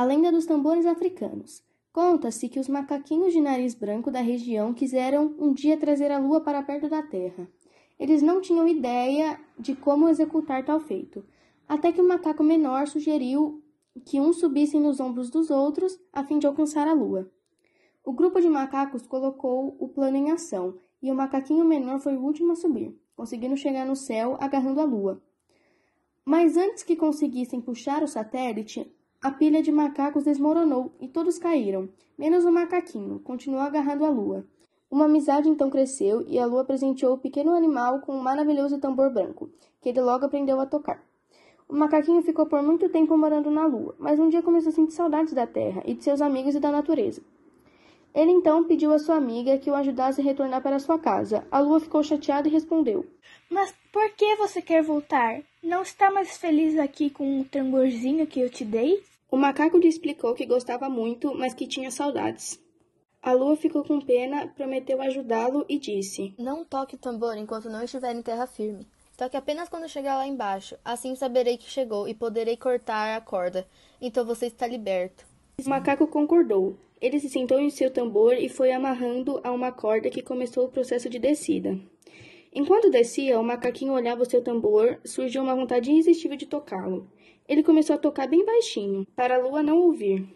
A lenda dos tambores africanos. Conta-se que os macaquinhos de nariz branco da região quiseram um dia trazer a lua para perto da terra. Eles não tinham ideia de como executar tal feito, até que um macaco menor sugeriu que uns subissem nos ombros dos outros a fim de alcançar a lua. O grupo de macacos colocou o plano em ação e o macaquinho menor foi o último a subir, conseguindo chegar no céu agarrando a lua. Mas antes que conseguissem puxar o satélite, a pilha de macacos desmoronou e todos caíram, menos o macaquinho, continuou agarrando a lua. Uma amizade então cresceu e a lua presenteou o pequeno animal com um maravilhoso tambor branco, que ele logo aprendeu a tocar. O macaquinho ficou por muito tempo morando na lua, mas um dia começou a sentir saudades da terra e de seus amigos e da natureza. Ele então pediu à sua amiga que o ajudasse a retornar para sua casa. A lua ficou chateada e respondeu: Mas por que você quer voltar? Não está mais feliz aqui com o tamborzinho que eu te dei? O macaco lhe explicou que gostava muito, mas que tinha saudades. A lua ficou com pena, prometeu ajudá-lo e disse: Não toque o tambor enquanto não estiver em terra firme. Toque apenas quando chegar lá embaixo. Assim saberei que chegou e poderei cortar a corda. Então você está liberto. O macaco concordou. Ele se sentou em seu tambor e foi amarrando a uma corda que começou o processo de descida. Enquanto descia, o macaquinho olhava o seu tambor, surgiu uma vontade irresistível de tocá-lo. Ele começou a tocar bem baixinho, para a lua não ouvir.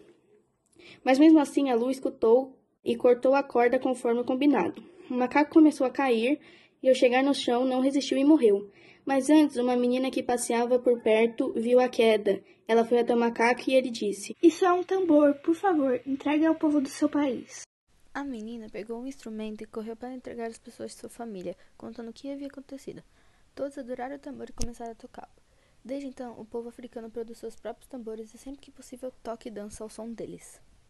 Mas mesmo assim, a lua escutou e cortou a corda conforme combinado. O macaco começou a cair e, ao chegar no chão, não resistiu e morreu. Mas antes, uma menina que passeava por perto viu a queda. Ela foi até o macaco e ele disse: Isso é um tambor, por favor, entregue ao povo do seu país. A menina pegou um instrumento e correu para entregar às pessoas de sua família, contando o que havia acontecido. Todos adoraram o tambor e começaram a tocá-lo. Desde então, o povo africano produz seus próprios tambores e sempre que possível toca e dança ao som deles.